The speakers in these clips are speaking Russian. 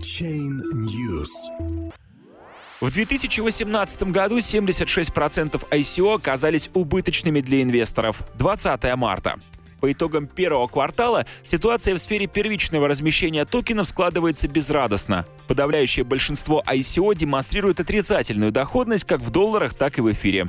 Chain News. В 2018 году 76% ICO оказались убыточными для инвесторов. 20 марта. По итогам первого квартала ситуация в сфере первичного размещения токенов складывается безрадостно. Подавляющее большинство ICO демонстрирует отрицательную доходность как в долларах, так и в эфире.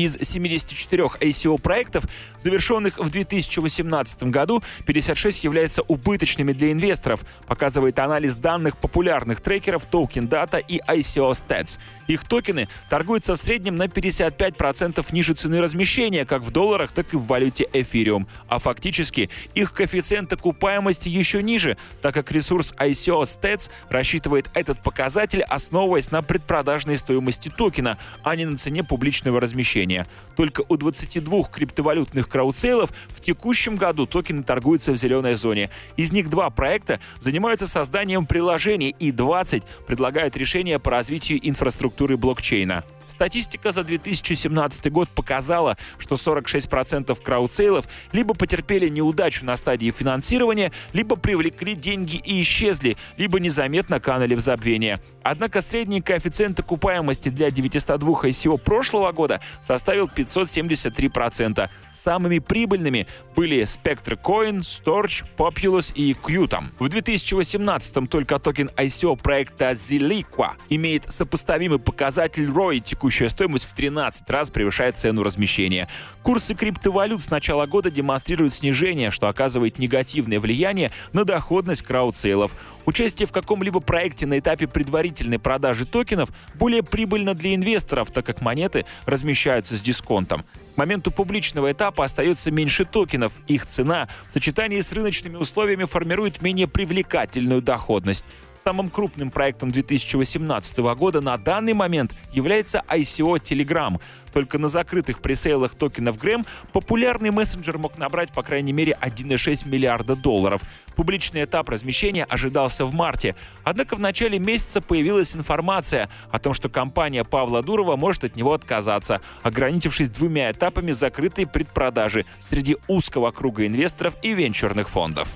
Из 74 ICO проектов, завершенных в 2018 году, 56 являются убыточными для инвесторов, показывает анализ данных популярных трекеров Token Data и ICO Stats. Их токены торгуются в среднем на 55% ниже цены размещения, как в долларах, так и в валюте Ethereum. А фактически их коэффициент окупаемости еще ниже, так как ресурс ICO Stats рассчитывает этот показатель, основываясь на предпродажной стоимости токена, а не на цене публичного размещения движения. Только у 22 криптовалютных краудсейлов в текущем году токены торгуются в зеленой зоне. Из них два проекта занимаются созданием приложений и 20 предлагают решения по развитию инфраструктуры блокчейна. Статистика за 2017 год показала, что 46% краудсейлов либо потерпели неудачу на стадии финансирования, либо привлекли деньги и исчезли, либо незаметно канули в забвение. Однако средний коэффициент окупаемости для 902 ICO прошлого года составил 573%. Самыми прибыльными были Spectrecoin, Storj, Populous и Qtum. В 2018 только токен ICO проекта Zilliqa имеет сопоставимый показатель ROI текущая стоимость в 13 раз превышает цену размещения. Курсы криптовалют с начала года демонстрируют снижение, что оказывает негативное влияние на доходность краудсейлов. Участие в каком-либо проекте на этапе предварительной продажи токенов более прибыльно для инвесторов, так как монеты размещаются с дисконтом. К моменту публичного этапа остается меньше токенов. Их цена в сочетании с рыночными условиями формирует менее привлекательную доходность. Самым крупным проектом 2018 года на данный момент является ICO Telegram. Только на закрытых пресейлах токенов Грэм популярный мессенджер мог набрать по крайней мере 1,6 миллиарда долларов. Публичный этап размещения ожидался в марте. Однако в начале месяца появилась информация о том, что компания Павла Дурова может от него отказаться, ограничившись двумя этапами закрытой предпродажи среди узкого круга инвесторов и венчурных фондов.